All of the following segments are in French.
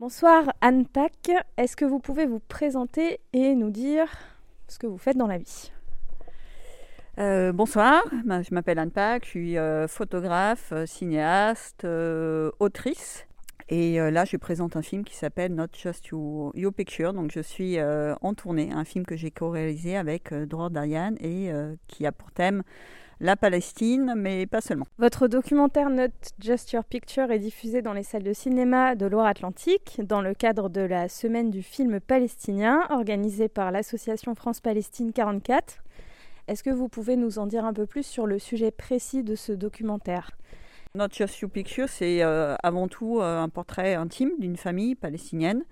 Bonsoir Anne Pack, est-ce que vous pouvez vous présenter et nous dire ce que vous faites dans la vie? Euh, bonsoir, je m'appelle Anne Pack, je suis euh, photographe, euh, cinéaste, autrice. Et là, je présente un film qui s'appelle Not Just Your, Picture. Donc, je suis en tournée, un film que j'ai co-réalisé avec Dror Darian et qui a pour thème la Palestine, mais pas seulement. Votre documentaire Not Just Your Picture est diffusé dans les salles de cinéma de Loire-Atlantique dans le cadre de la semaine du film palestinien organisée par l'association France-Palestine 44. Est-ce que vous pouvez nous en dire un peu plus sur le sujet précis de ce documentaire? Not Just Your Picture, c'est euh, avant tout euh, un portrait intime d'une famille palestinienne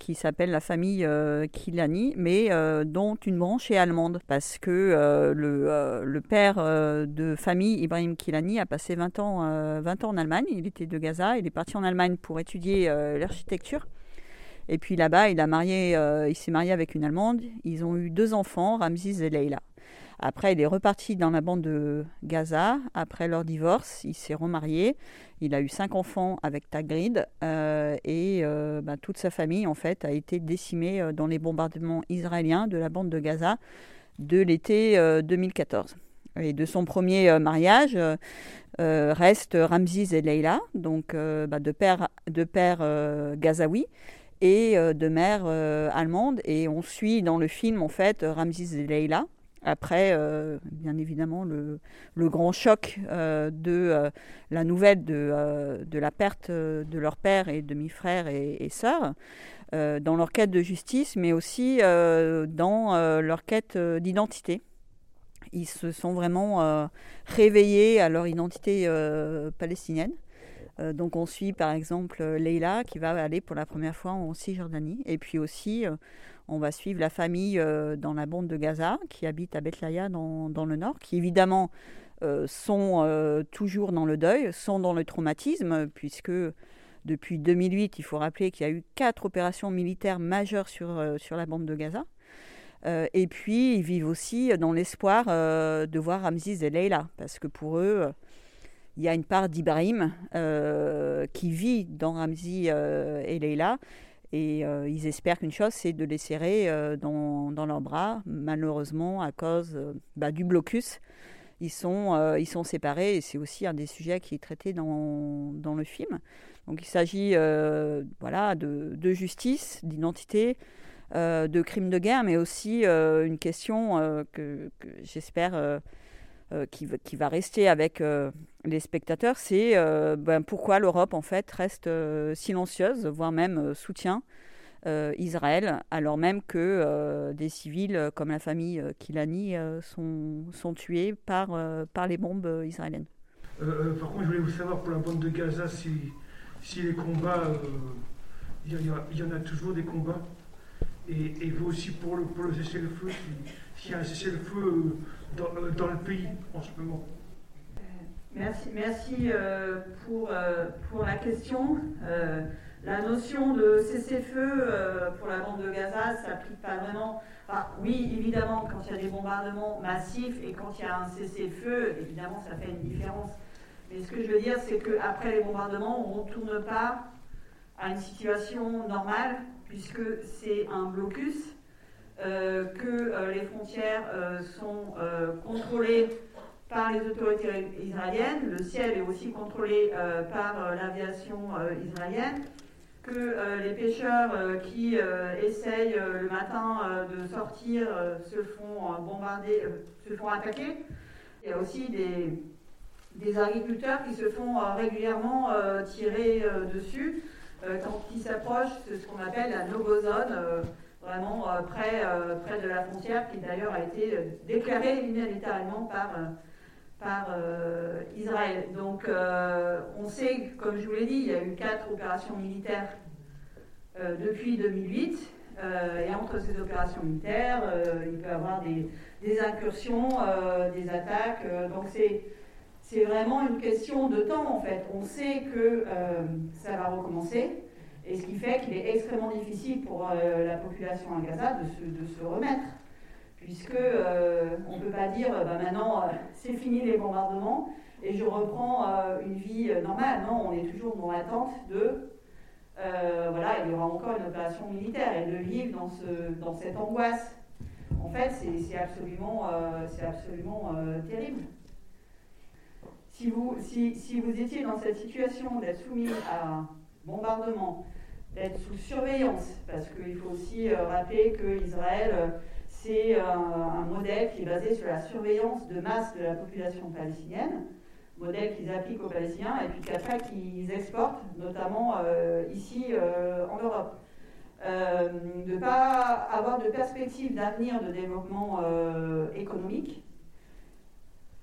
qui s'appelle la famille euh, Kilani, mais euh, dont une branche est allemande, parce que euh, le, père de famille, Ibrahim Kilani, a passé 20 ans, 20 ans en Allemagne. Il était de Gaza, il est parti en Allemagne pour étudier l'architecture. Et puis là-bas, il, a marié, il s'est marié avec une Allemande. Ils ont eu deux enfants, Ramziz et Leila. Après, il est reparti dans la bande de Gaza. Après leur divorce, il s'est remarié. Il a eu cinq enfants avec Tagrid euh, et euh, bah, toute sa famille en fait a été décimée euh, dans les bombardements israéliens de la bande de Gaza de l'été 2014. Et de son premier mariage reste Ramziz et Leila, donc bah, de père, de père gazaoui et de mère allemande. Et on suit dans le film en fait Ramziz et Leila après, euh, bien évidemment, le, grand choc euh, de euh, la nouvelle de, la perte de leur père et demi-frère et, et sœurs dans leur quête de justice, mais aussi dans leur quête d'identité. Ils se sont vraiment réveillés à leur identité palestinienne. Donc on suit par exemple Leila qui va aller pour la première fois en Cisjordanie, et puis aussi on va suivre la famille euh, dans la bande de Gaza qui habite à Bethlaya dans, le nord, qui évidemment euh, sont euh, toujours dans le deuil, sont dans le traumatisme, puisque depuis 2008, il faut rappeler qu'il y a eu quatre opérations militaires majeures sur, sur la bande de Gaza. et puis, ils vivent aussi dans l'espoir de voir Ramziz et Leila, parce que pour eux, il y a une part d'Ibrahim qui vit dans Ramzi et Leila, et euh, ils espèrent qu'une chose, c'est de les serrer euh, dans, dans, leurs bras. Malheureusement, à cause euh, bah, du blocus, ils sont, ils sont séparés. Et c'est aussi un des sujets qui est traité dans, dans le film. Donc il s'agit voilà, de, de justice, d'identité, de crimes de guerre, mais aussi une question que, que j'espère euh, qui, va rester avec euh, les spectateurs, c'est euh, ben, pourquoi l'Europe en fait reste silencieuse, voire même soutient Israël, alors même que des civils comme la famille Kilani sont, tués par, par les bombes israéliennes. par contre, je voulais vous savoir pour la bande de Gaza si, si les combats, il y, en a toujours des combats, et, et vous aussi pour le, pour le cessez-le-feu, s'il y a un cessez-le-feu euh, dans, le pays en ce moment Merci, merci euh, pour, euh, pour la question. la notion de cessez-feu pour la bande de Gaza ne s'applique pas vraiment. oui, évidemment, quand il y a des bombardements massifs et quand il y a un cessez-le-feu, évidemment, ça fait une différence. Mais ce que je veux dire, c'est qu'après les bombardements, on ne retourne pas à une situation normale, puisque c'est un blocus euh, que euh, les frontières euh, sont contrôlées par les autorités israéliennes, le ciel est aussi contrôlé par l'aviation israélienne, que les pêcheurs qui essayent le matin de sortir se font bombarder, se font attaquer. Il y a aussi des, des agriculteurs qui se font régulièrement tirer dessus quand ils s'approchent de ce qu'on appelle la no-go zone vraiment euh, près, euh, près de la frontière, qui d'ailleurs a été euh, déclarée unilatéralement par, par Israël. Donc on sait, comme je vous l'ai dit, il y a eu quatre opérations militaires depuis 2008. et entre ces opérations militaires, il peut y avoir des, des incursions, des attaques. donc c'est c'est vraiment une question de temps en fait. On sait que ça va recommencer. Et ce qui fait qu'il est extrêmement difficile pour euh, la population à Gaza de se, remettre, puisque euh, on ne peut pas dire bah, maintenant euh, c'est fini les bombardements et je reprends une vie normale. Non, on est toujours dans l'attente de voilà, il y aura encore une opération militaire et de vivre dans, ce, dans cette angoisse. En fait, c'est absolument, absolument terrible. Si vous, si, si vous étiez dans cette situation d'être soumis à bombardement, d'être sous surveillance, parce qu'il faut aussi rappeler que Israël c'est euh, un, modèle qui est basé sur la surveillance de masse de la population palestinienne, modèle qu'ils appliquent aux Palestiniens et puis qu'après qu'ils exportent, notamment euh, ici euh, en Europe. de ne pas avoir de perspective d'avenir de développement économique.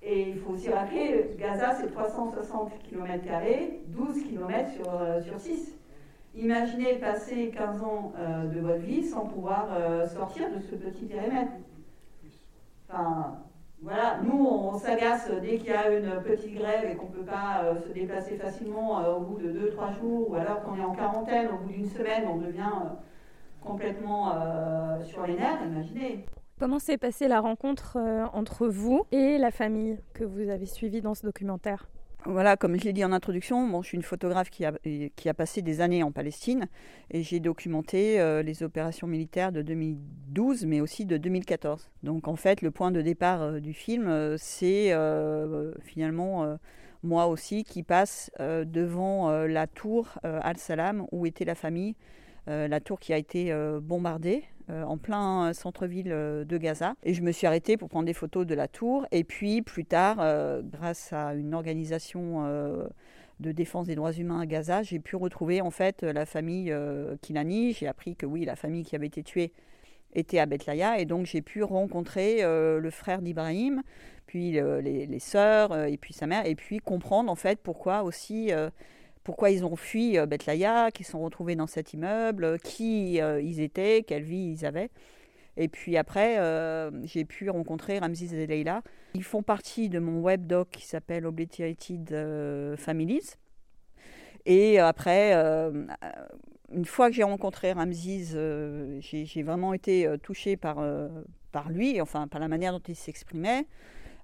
Et il faut aussi rappeler, Gaza, c'est 360 km, 12 km sur, sur 6. Imaginez passer 15 ans euh, de votre vie sans pouvoir euh, sortir de ce petit périmètre. Enfin, voilà, nous, on s'agace dès qu'il y a une petite grève et qu'on ne peut pas euh, se déplacer facilement au bout de 2-3 jours, ou alors qu'on est en quarantaine, au bout d'une semaine, on devient complètement sur les nerfs, imaginez. Comment s'est passée la rencontre entre vous et la famille que vous avez suivie dans ce documentaire? Voilà, comme je l'ai dit en introduction, bon, je suis une photographe qui a, qui a passé des années en Palestine et j'ai documenté euh, les opérations militaires de 2012 mais aussi de 2014. Donc en fait, le point de départ euh, du film, euh, c'est finalement moi aussi qui passe devant la tour Al-Salam où était la famille, la tour qui a été bombardée euh, en plein centre-ville euh, de Gaza. Et je me suis arrêtée pour prendre des photos de la tour. Et puis plus tard, euh, grâce à une organisation de défense des droits humains à Gaza, j'ai pu retrouver en fait la famille Kilani. J'ai appris que oui, la famille qui avait été tuée était à Bethlaya et donc j'ai pu rencontrer le frère d'Ibrahim, puis les, les, sœurs et puis sa mère et puis comprendre en fait pourquoi aussi pourquoi ils ont fui euh, Bethlaya, qu'ils sont retrouvés dans cet immeuble, qui euh, ils étaient, quelle vie ils avaient. Et puis après, euh, j'ai pu rencontrer Ramses et Leila. Ils font partie de mon webdoc qui s'appelle Obliterated Families. Et après, une fois que j'ai rencontré Ramses, j'ai vraiment été touchée par, par lui, enfin par la manière dont il s'exprimait.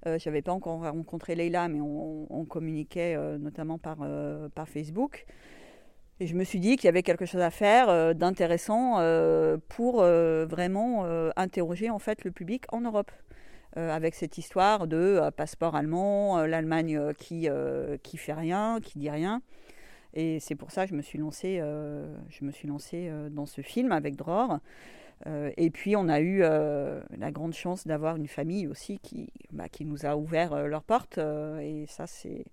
Euh, je n'avais pas encore rencontré Leila, mais on, communiquait euh, notamment par, euh, par Facebook. Et je me suis dit qu'il y avait quelque chose à faire d'intéressant pour vraiment interroger en fait le public en Europe. avec cette histoire de passeport allemand, l'Allemagne qui qui fait rien, qui dit rien. Et c'est pour ça que je me suis lancée, je me suis lancée dans ce film avec Dror. Euh, et puis on a eu euh, la grande chance d'avoir une famille aussi qui, bah, qui nous a ouvert euh, leurs portes. et ça, c'est,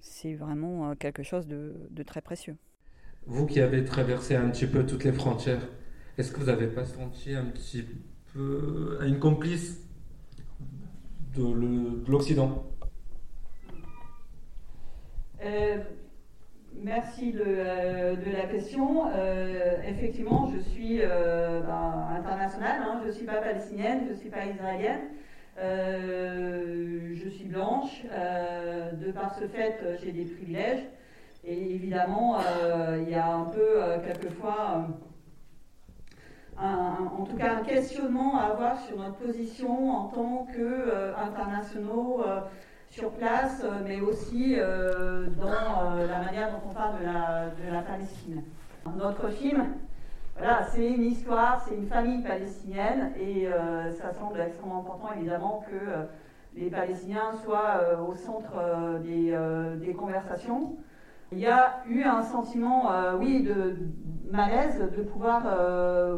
c'est vraiment quelque chose de, de, très précieux. Vous qui avez traversé un petit peu toutes les frontières, est-ce que vous n'avez pas senti un petit peu une complice de, l'Occident? Merci de, euh, la question. Euh, effectivement, je suis euh, ben, internationale, hein. je ne suis pas palestinienne, je ne suis pas israélienne. je suis blanche. de par ce fait, j'ai des privilèges. Et évidemment, il y a un peu, quelquefois, en tout cas, un questionnement à avoir sur notre position en tant qu'internationaux sur place, euh, mais aussi euh, dans euh, la manière dont on parle de la, Palestine. Notre film, voilà, c'est une histoire, c'est une famille palestinienne et ça semble extrêmement important évidemment que les Palestiniens soient au centre des, conversations. Il y a eu un sentiment, oui, de malaise de pouvoir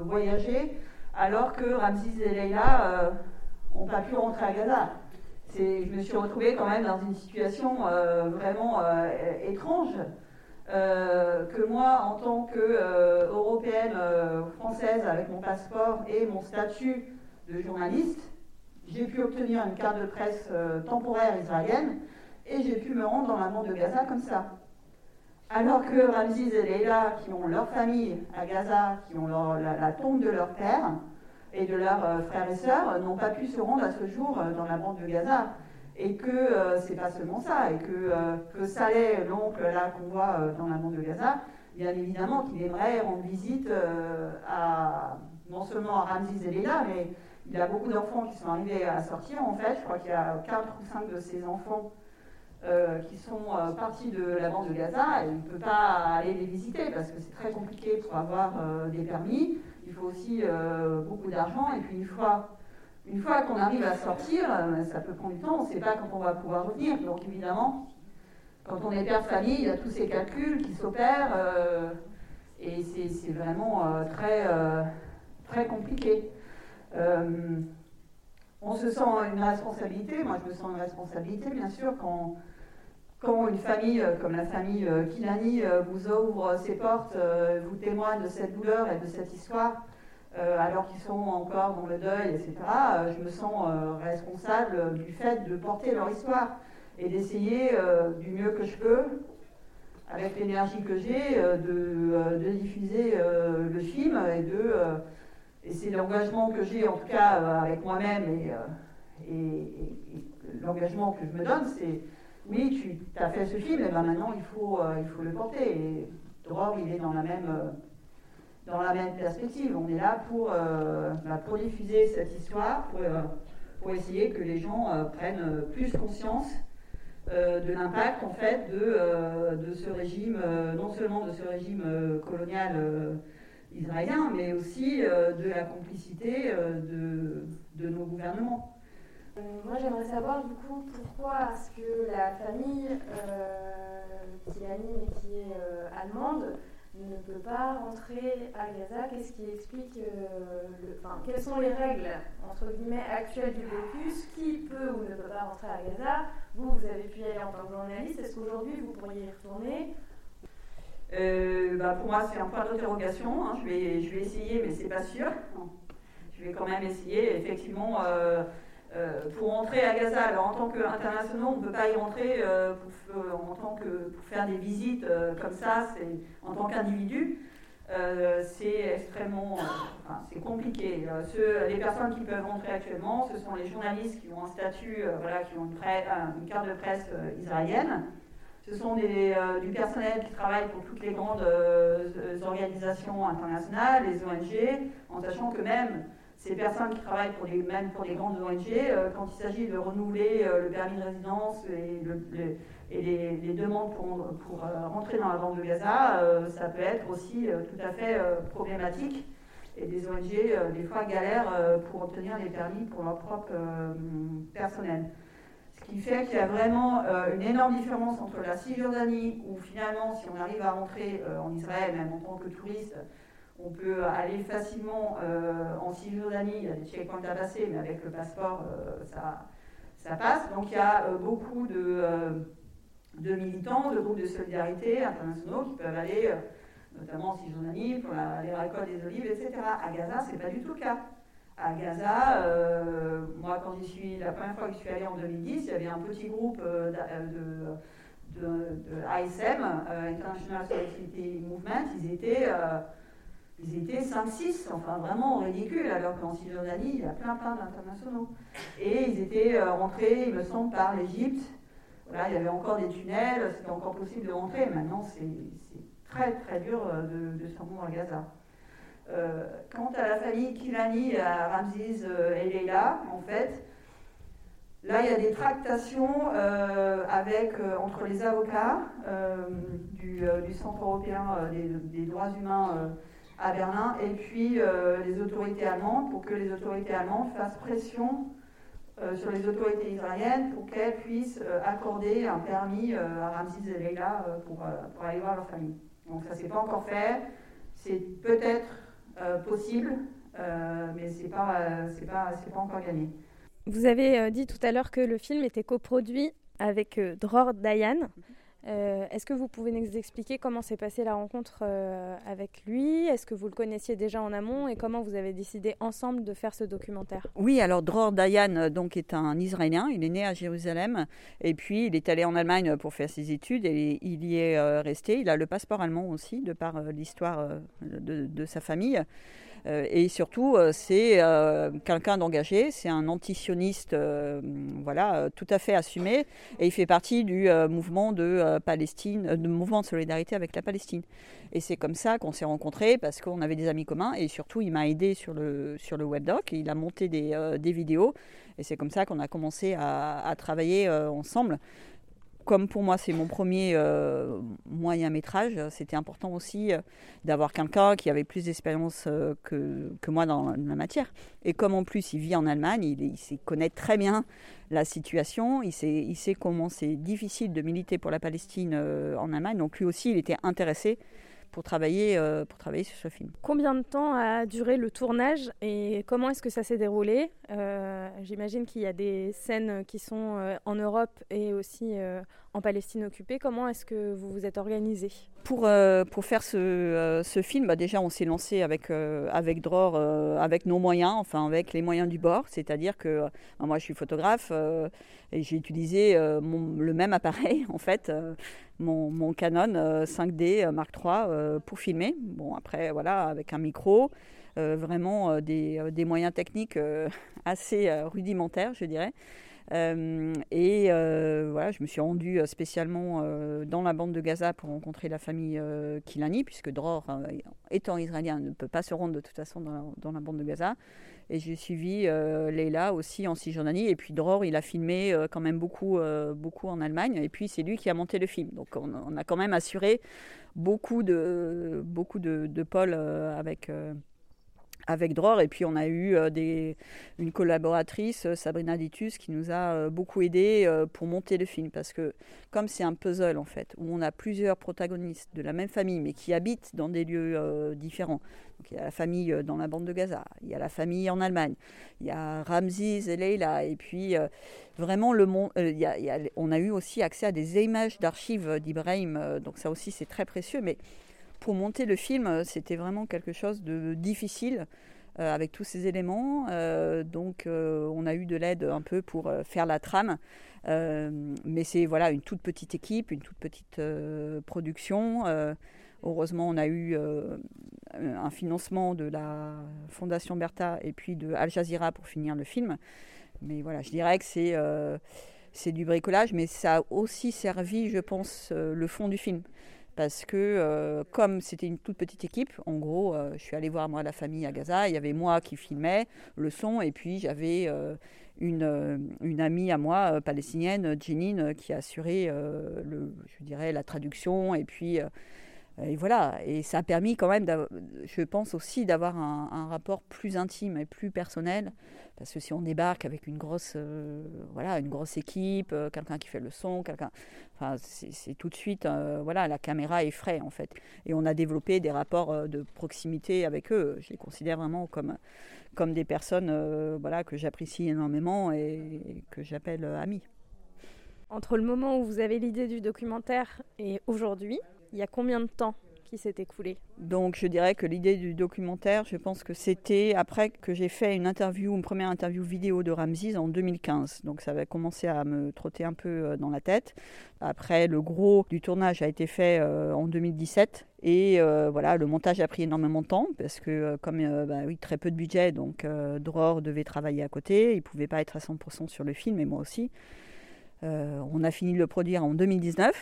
voyager alors que Ramses et Leila n'ont pas pu rentrer à Gaza je me suis retrouvée quand même dans une situation euh, vraiment euh, étrange. Euh, que moi, en tant qu'Européenne française avec mon passeport et mon statut de journaliste, j'ai pu obtenir une carte de presse temporaire israélienne et j'ai pu me rendre dans la bande de Gaza comme ça. Alors que Ramses et Leila, qui ont leur famille à Gaza, qui ont la, tombe de leur père, et de leurs euh, frères et sœurs n'ont pas pu se rendre à ce jour euh, dans la bande de Gaza. Et que euh, c'est pas seulement ça, et que, que Saleh, l'oncle là qu'on voit dans la bande de Gaza, bien évidemment qu'il aimerait rendre visite à non seulement à Ramses et Léla, mais il a beaucoup d'enfants qui sont arrivés à sortir en fait. Je crois qu'il y a 4 ou 5 de ses enfants qui sont partis de la bande de Gaza, et on ne peut pas aller les visiter parce que c'est très compliqué pour avoir des permis. Il faut aussi beaucoup d'argent, et puis une fois une fois qu'on arrive à sortir, ça peut prendre du temps, on ne sait pas quand on va pouvoir revenir. Donc évidemment, quand on est père de famille, il y a tous ces calculs qui s'opèrent euh, et c'est vraiment euh, très, euh, très compliqué. on se sent une responsabilité, moi je me sens une responsabilité bien sûr quand, quand une famille comme la famille Kilani vous ouvre ses portes, vous témoigne de cette douleur et de cette histoire. alors qu'ils sont encore dans le deuil, etc., je me sens responsable du fait de porter leur histoire et d'essayer euh, du mieux que je peux, avec l'énergie que j'ai, euh, euh, de, diffuser le film et de. et c'est l'engagement que j'ai, en tout cas, avec moi-même et, et, l'engagement que je me donne, c'est oui, tu as fait ce film, et ben maintenant il faut, il faut le porter. Et Dror, il est dans la même dans la même perspective. On est là pour, bah, pour diffuser cette histoire, pour, pour, essayer que les gens prennent plus conscience euh, de l'impact en fait de, euh, de ce régime, euh, non seulement de ce régime colonial israélien, mais aussi de la complicité de, de nos gouvernements. Moi, j'aimerais savoir du coup pourquoi est-ce que la famille qui anime et qui est allemande ne peut pas rentrer à Gaza? Qu'est-ce qui explique, euh, quelles sont les règles entre guillemets actuelles du blocus? Qui peut ou ne peut pas rentrer à Gaza? Vous, vous avez pu y aller en tant que journaliste. Est-ce qu'aujourd'hui vous pourriez y retourner? Euh, bah, pour moi, c'est un point d'interrogation. Hein. Je, vais, je vais essayer, mais c'est pas sûr. Je vais quand même essayer. Effectivement, euh, euh, pour entrer à Gaza, alors en tant qu'internationaux, on ne peut pas y rentrer euh, pour, en tant que, pour faire des visites euh, comme ça, en tant qu'individu. c'est extrêmement c'est compliqué. les personnes qui peuvent rentrer actuellement, ce sont les journalistes qui ont un statut, voilà, qui ont une, carte de presse israélienne. Ce sont du personnel qui travaille pour toutes les grandes organisations internationales, les ONG, en sachant que même ces personnes qui travaillent pour les, même pour les grandes ONG, euh, quand il s'agit de renouveler euh, le permis de résidence et, les, demandes pour, pour euh, rentrer dans la bande de Gaza, ça peut être aussi tout à fait problématique. Et des ONG, des fois, galèrent pour obtenir des permis pour leur propre personnel. Ce qui fait qu'il y a vraiment une énorme différence entre la Cisjordanie, où finalement, si on arrive à rentrer en Israël, même en tant que touriste, on peut aller facilement euh, en Cisjordanie, il y a des checkpoints à passer, mais avec le passeport, euh, ça, passe. Donc il y a euh, beaucoup de, militants, de groupes de solidarité internationaux qui peuvent aller, notamment en Cisjordanie, pour les récoltes des olives, etc. À Gaza, ce n'est pas du tout le cas. À Gaza, moi, quand j'y suis, la première fois que je suis allée en 2010, il y avait un petit groupe de, de, ASM, International Solidarity Movement, ils étaient ils étaient 5-6, enfin vraiment ridicule, alors qu'en Cisjordanie, il y a plein plein d'internationaux. Et ils étaient euh, rentrés, il me semble, par l'Égypte. Voilà, il y avait encore des tunnels, c'était encore possible de rentrer. Maintenant, c'est très très dur euh, de, se rendre à Gaza. Euh, quant à la famille Kilani, à Ramses et Leila, en fait, là il y a des tractations avec, entre les avocats du, Centre européen des droits humains à Berlin, et puis euh, les autorités allemandes, pour que les autorités allemandes fassent pression euh, sur les autorités israéliennes pour qu'elles puissent euh, accorder un permis à Ramses et Leila pour, pour, aller voir leur famille. Donc ça s'est pas encore fait, c'est peut-être possible, mais pas, c'est pas, c'est pas encore gagné. Vous avez dit tout à l'heure que le film était coproduit avec Dror Dayan. Mhm. Euh, est-ce que vous pouvez nous expliquer comment s'est passée la rencontre euh, avec lui? Est-ce que vous le connaissiez déjà en amont? Et comment vous avez décidé ensemble de faire ce documentaire? Oui, alors Dror Dayan euh, donc, est un Israélien. Il est né à Jérusalem et puis il est allé en Allemagne pour faire ses études et il y est resté. Il a le passeport allemand aussi de par l'histoire de, sa famille. Euh, et surtout, euh, c'est euh, quelqu'un d'engagé, c'est un antisioniste voilà, tout à fait assumé, et il fait partie du mouvement de Palestine, de mouvement de solidarité avec la Palestine. Et c'est comme ça qu'on s'est rencontrés, parce qu'on avait des amis communs, et surtout, il m'a aidé sur le, sur le webdoc, il a monté des, des vidéos, et c'est comme ça qu'on a commencé à, à travailler ensemble. Comme pour moi c'est mon premier euh, moyen métrage, c'était important aussi euh, d'avoir quelqu'un qui avait plus d'expérience euh, que, moi dans la matière. Et comme en plus il vit en Allemagne, il, il sait connaître très bien la situation, il sait comment c'est difficile de militer pour la Palestine en Allemagne, donc lui aussi il était intéressé pour travailler, euh, pour travailler sur ce film. Combien de temps a duré le tournage et comment est-ce que ça s'est déroulé? Euh, J'imagine qu'il y a des scènes qui sont euh, en Europe et aussi en Palestine occupée. Comment est-ce que vous vous êtes organisé? Pour, pour faire ce, ce film, bah déjà on s'est lancé avec, avec Dror, avec nos moyens, enfin avec les moyens du bord. C'est-à-dire que bah, moi je suis photographe et j'ai utilisé le même appareil en fait mon, Canon 5D euh, euh, Mark III euh, pour filmer. Bon, après, voilà, avec un micro, vraiment des, moyens techniques assez rudimentaires, je dirais. et je me suis rendue spécialement dans la bande de Gaza pour rencontrer la famille Kilani, puisque Dror, étant israélien, ne peut pas se rendre de toute façon dans la bande de Gaza. Et j'ai suivi euh, Leila aussi en Cisjordanie. Et puis Dror, il a filmé euh, quand même beaucoup, euh, beaucoup en Allemagne. Et puis c'est lui qui a monté le film. Donc on, a quand même assuré beaucoup de, beaucoup de pôles avec avec Dror. Et puis on a eu des, une collaboratrice, Sabrina Ditus, qui nous a beaucoup aidé pour monter le film. Parce que comme c'est un puzzle en fait, où on a plusieurs protagonistes de la même famille, mais qui habitent dans des lieux différents, il y a la famille euh, dans la bande de Gaza, il y a la famille en Allemagne, il y a Ramses et Leila, et puis euh, vraiment le. Euh, on a eu aussi accès à des images d'archives d'Ibrahim, donc ça aussi c'est très précieux. Mais pour monter le film, c'était vraiment quelque chose de difficile. avec tous ces éléments. donc on a eu de l'aide un peu pour faire la trame. mais c'est voilà une toute petite équipe, une toute petite production. Heureusement, on a eu euh, un financement de la Fondation Bertha et puis de Al Jazeera pour finir le film. Mais voilà, je dirais que c'est euh, c'est du bricolage, mais ça a aussi servi, je pense, euh, le fond du film. Parce que comme c'était une toute petite équipe, en gros, je suis allée voir moi la famille à Gaza, il y avait moi qui filmais le son, et puis j'avais une, une, amie à moi, palestinienne, Jeanine, qui assurait, le, je dirais, la traduction, et puis et voilà, et ça a permis quand même, je pense aussi, d'avoir un, rapport plus intime et plus personnel, parce que si on débarque avec une grosse, euh, voilà, une grosse équipe, euh, quelqu'un qui fait le son, quelqu'un, enfin, c'est tout de suite, euh, voilà, la caméra est frais en fait, et on a développé des rapports de proximité avec eux. Je les considère vraiment comme, comme des personnes, voilà, que j'apprécie énormément et que j'appelle amis. Entre le moment où vous avez l'idée du documentaire et aujourd'hui, il y a combien de temps qui s'est écoulé Donc je dirais que l'idée du documentaire, je pense que c'était après que j'ai fait une interview, une première interview vidéo de Ramses en 2015. Donc ça avait commencé à me trotter un peu euh, dans la tête. Après, le gros du tournage a été fait euh, en 2017. Et euh, voilà, le montage a pris énormément de temps parce que comme bah oui, très peu de budget, donc Dror devait travailler à côté. Il pouvait pas être à 100% sur le film, et moi aussi. on a fini de le produire en 2019.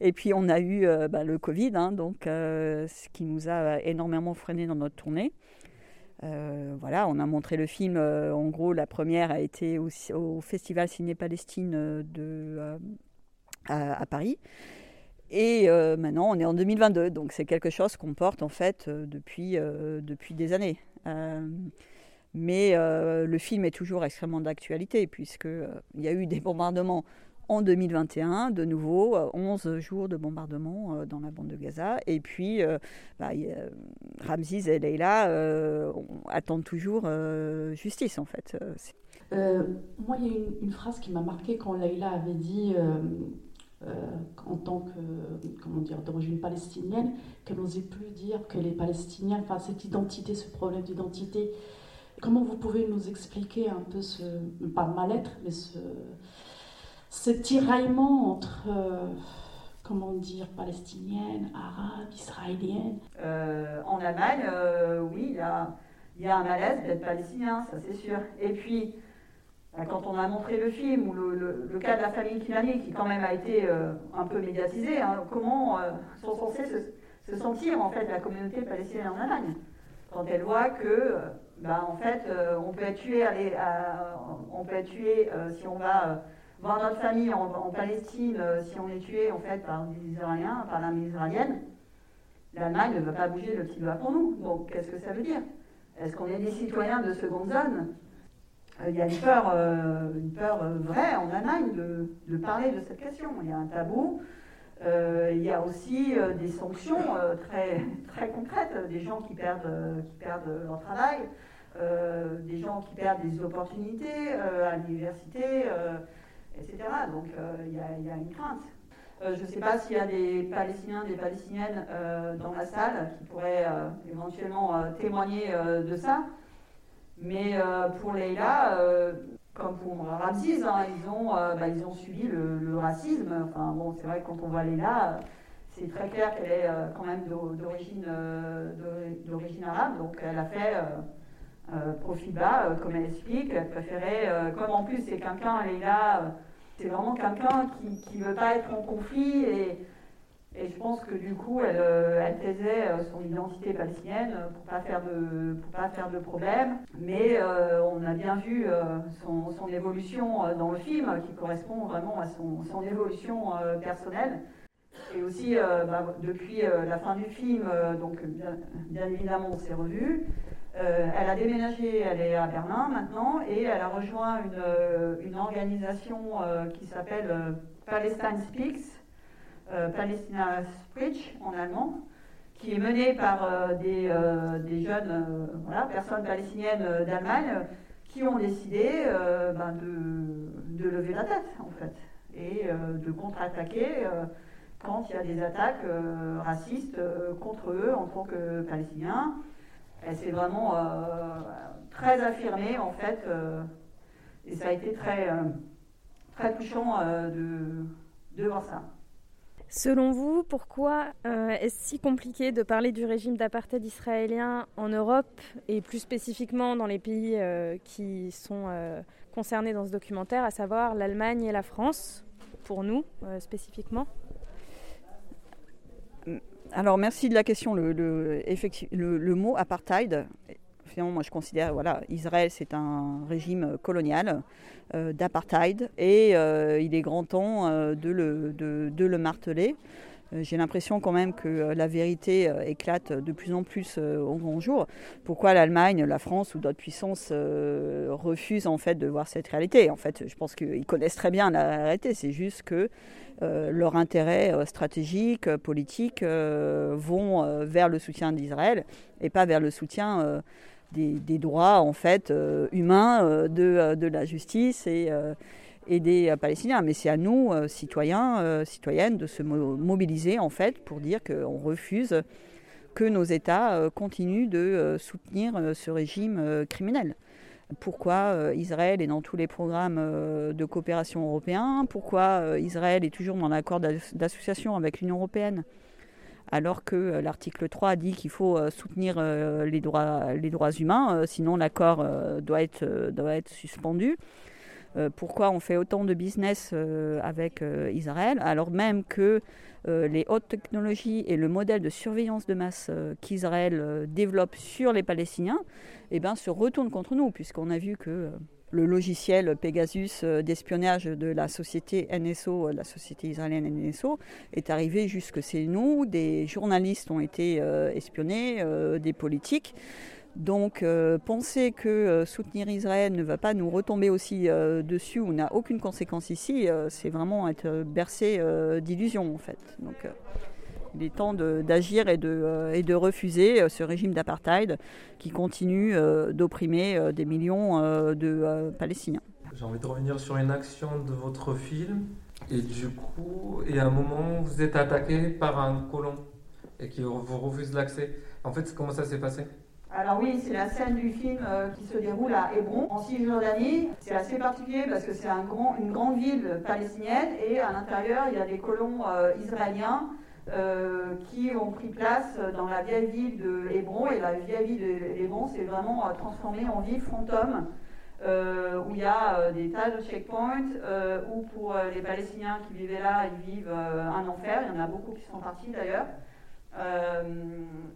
Et puis on a eu euh, bah, le Covid, hein, donc, euh, ce qui nous a énormément freiné dans notre tournée. Euh, voilà, on a montré le film. en gros, la première a été au, Festival Ciné-Palestine de, à, Paris. Et maintenant, on est en 2022, donc c'est quelque chose qu'on porte en fait depuis, depuis des années. mais le film est toujours extrêmement d'actualité, puisqu'il y a eu des bombardements en 2021, de nouveau, 11 euh, jours de bombardement euh, dans la bande de Gaza. Et puis, euh, bah, Ramses et Leila attendent toujours justice, en fait. moi, il y a une, phrase qui m'a marqué quand Leila avait dit, en tant que, comment dire, d'origine palestinienne, qu'elle n'osait plus dire que les Palestiniens, enfin, cette identité, ce problème d'identité, comment vous pouvez nous expliquer un peu ce, pas mal-être, mais ce ce tiraillement entre, euh, comment dire, palestinienne, arabe, israélienne euh, En Allemagne, euh, oui, il y a, un malaise d'être palestinien, ça c'est sûr. Et puis, bah, quand on a montré le film, ou le, cas de la famille Kilani, qui quand même a été un peu médiatisé, hein, comment sont censés se, se, sentir en fait la communauté palestinienne en Allemagne? Quand elle voit que, bah, en fait, on peut être on peut être tué si on va voir notre famille en, Palestine si on est tué en fait par des Israéliens, par l'armée israélienne, l'Allemagne ne veut pas bouger le petit doigt pour nous. Donc qu'est-ce que ça veut dire? Est-ce qu'on est des citoyens de seconde zone? Il y a une peur, une peur vraie en Allemagne de, parler de cette question. Il y a un tabou. il y a aussi des sanctions très, très concrètes, des gens qui perdent, qui perdent leur travail, euh, des gens qui perdent des opportunités euh, à l'université, euh, etc. Donc il y, a une crainte. je ne sais pas s'il y a des Palestiniens, des Palestiniennes dans la salle qui pourraient éventuellement témoigner de ça. Mais pour Leïla, comme pour Ramses, hein, ils, ont, bah, ils ont subi le, racisme. Enfin bon, c'est vrai que quand on voit Leïla, c'est très clair qu'elle est quand même d'origine arabe, donc elle a fait euh, profit bas, euh, comme elle explique. Elle préférait, euh, comme en plus c'est quelqu'un, elle est là, c'est vraiment quelqu'un qui ne veut pas être en conflit et, et je pense que du coup, elle, elle taisait son identité palestinienne pour pas faire de pour pas faire de problème. Mais on a bien vu son, son, évolution dans le film, qui correspond vraiment à son, son évolution personnelle. Et aussi, bah, depuis la fin du film, donc bien, bien évidemment, on s'est revus. Euh, elle a déménagé, elle est à Berlin maintenant, et elle a rejoint une, euh, organisation euh, qui s'appelle Palestine Speaks, Palestina Speech en allemand, qui est menée par des, jeunes voilà, personnes palestiniennes d'Allemagne qui ont décidé ben de, lever la tête, en fait, et de contre-attaquer quand il y a des attaques racistes contre eux en tant que Palestiniens. Elle s'est vraiment euh, très affirmée, en fait, euh, et ça a été très, euh, très touchant de, de voir ça. Selon vous, pourquoi est-ce si compliqué de parler du régime d'apartheid israélien en Europe et plus spécifiquement dans les pays qui sont concernés dans ce documentaire, à savoir l'Allemagne et la France, pour nous spécifiquement? Alors merci de la question. Le, mot apartheid, finalement, moi je considère, voilà, Israël c'est un régime colonial euh, d'apartheid et euh, il est grand temps euh, de, le, de, le marteler. J'ai l'impression quand même que la vérité éclate de plus en plus au grand jour. Pourquoi l'Allemagne, la France ou d'autres puissances refusent en fait de voir cette réalité? En fait, je pense qu'ils connaissent très bien la réalité. C'est juste que leurs intérêts euh, stratégiques, euh, politiques vont vers le soutien d'Israël et pas vers le soutien des, droits en fait humains de, la justice et, et des Palestiniens. Mais c'est à nous, citoyens, citoyennes, de se mobiliser en fait pour dire qu'on refuse que nos États continuent de soutenir ce régime criminel pourquoi euh, Israël est dans tous les programmes euh, de coopération européens, pourquoi euh, Israël est toujours dans l'accord d'association avec l'Union européenne, alors que l'article 3 dit qu'il faut soutenir les, droits, humains, sinon l'accord doit être suspendu. Pourquoi on fait autant de business avec Israël, alors même que les hautes technologies et le modèle de surveillance de masse qu'Israël développe sur les Palestiniens eh ben, se retourne contre nous, puisqu'on a vu que euh, le logiciel Pegasus euh, d'espionnage de la société NSO, euh, la société israélienne NSO, est arrivé jusque chez nous. Des journalistes ont été espionnés, des politiques. Donc penser que soutenir Israël ne va pas nous retomber aussi dessus ou n'a aucune conséquence ici, c'est vraiment être bercé d'illusions en fait. Donc, il est temps d'agir et, euh, et, de refuser euh, ce régime d'apartheid qui continue euh, d'opprimer des millions de Palestiniens. J'ai envie de revenir sur une action de votre film. Et du coup, et à un moment, vous êtes attaqué par un colon et qui vous refuse l'accès. En fait, comment ça s'est passé? Alors oui, c'est la scène du film qui se déroule à Hébron, en Cisjordanie. C'est assez particulier parce que c'est une grande ville palestinienne et à l'intérieur, il y a des colons israéliens euh, qui ont pris place dans la vieille ville de Hébron. Et la vieille ville de Hébron s'est vraiment transformée en ville fantôme. Euh, où il y a euh, des tas de checkpoints, où pour les Palestiniens qui vivaient là, ils vivent un enfer. Il y en a beaucoup qui sont partis d'ailleurs.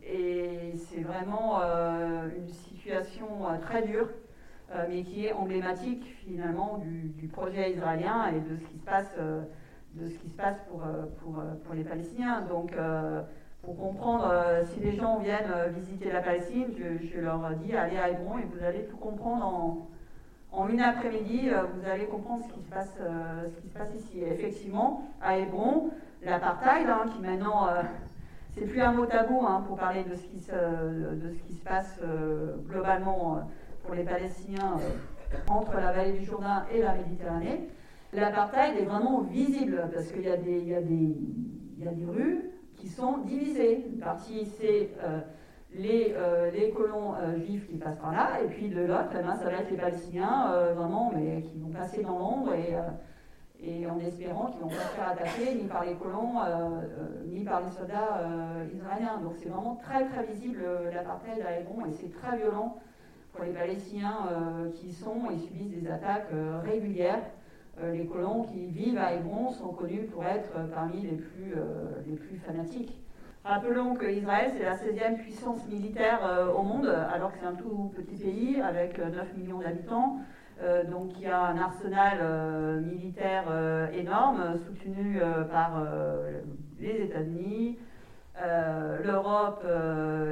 Et c'est vraiment une situation très dure. mais qui est emblématique finalement du, projet israélien et de ce qui se passe, de ce qui se passe pour, pour, les Palestiniens. Donc, pour comprendre, si les gens viennent visiter la Palestine, je, je, leur dis allez à Hébron et vous allez tout comprendre en, en une après-midi, vous allez comprendre ce qui se passe, ce qui se passe ici. Et effectivement, à Hébron, l'apartheid, hein, qui maintenant c'est plus un mot tabou hein, pour parler de ce qui se, de ce qui se passe euh, globalement euh, pour les Palestiniens euh, entre la vallée du Jourdain et la Méditerranée. L'apartheid est vraiment visible parce qu'il y, y, y a des rues qui sont divisées. Une partie, c'est les, les, colons juifs qui passent par là, et puis de l'autre, eh ben, ça va être les Palestiniens, vraiment, mais qui vont passer dans l'ombre et et en espérant qu'ils ne vont pas se faire attaquer ni par les colons, euh, euh, ni par les soldats euh, israéliens. Donc c'est vraiment très très visible l'apartheid à Hébron et c'est très violent pour les Palestiniens qui sont et subissent des attaques régulières. les colons qui vivent à Hébron sont connus pour être parmi les plus, les plus fanatiques. Rappelons que Israël, c'est la 16e puissance militaire au monde, alors que c'est un tout petit pays avec 9 millions d'habitants. Euh, donc il y a un arsenal euh, militaire euh, énorme, soutenu par les États-Unis, l'Europe,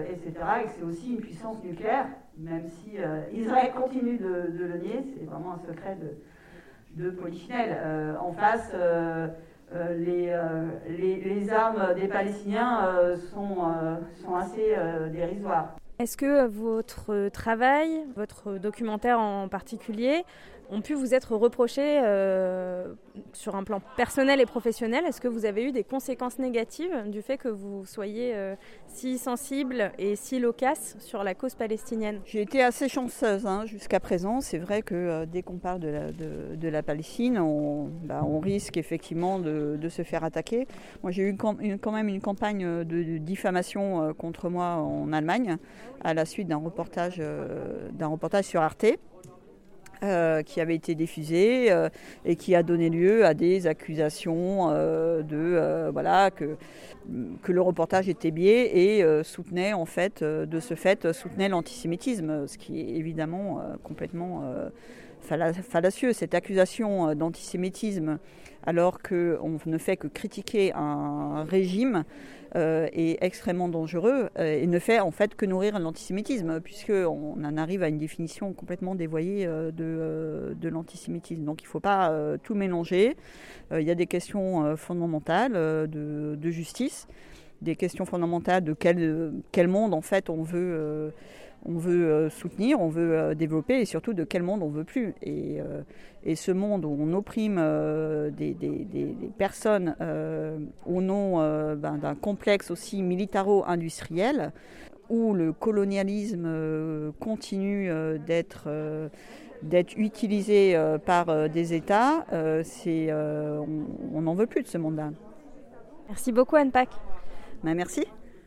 etc. Et c'est aussi une puissance nucléaire, même si Israël continue de, le nier, c'est vraiment un secret de, de Polichinelle. en face, les, armes des Palestiniens sont assez dérisoires. Est-ce que votre travail, votre documentaire en particulier, ont pu vous être reprochés euh, sur un plan personnel et professionnel Est-ce que vous avez eu des conséquences négatives du fait que vous soyez euh, si sensible et si loquace sur la cause palestinienne? J'ai été assez chanceuse hein, jusqu'à présent. C'est vrai que euh, dès qu'on parle de la, Palestine, on, bah, on, risque effectivement de, se faire attaquer. Moi, j'ai eu quand même une campagne de, diffamation contre moi en Allemagne à la suite d'un reportage sur Arte. Euh, qui avait été diffusé euh, et qui a donné lieu à des accusations euh, de voilà que, que le reportage était biais et soutenait en fait de ce fait soutenait l'antisémitisme, ce qui est évidemment complètement fallacieux. Cette accusation d'antisémitisme alors qu'on ne fait que critiquer un régime euh, est extrêmement dangereux euh, et ne fait en fait que nourrir l'antisémitisme, puisqu'on en arrive à une définition complètement dévoyée euh, de, l'antisémitisme. Donc il ne faut pas tout mélanger. il y a des questions fondamentales de, justice, des questions fondamentales de quel monde en fait on veut on veut euh, soutenir, on veut euh, développer et surtout de quel monde on veut plus. Et, euh, ce monde où on opprime des, personnes au nom ben, d'un complexe aussi militaro-industriel, où le colonialisme continue d'être d'être utilisé par des États, c'est, on n'en veut plus de ce monde-là. Merci beaucoup Anne Pac. Ben, merci.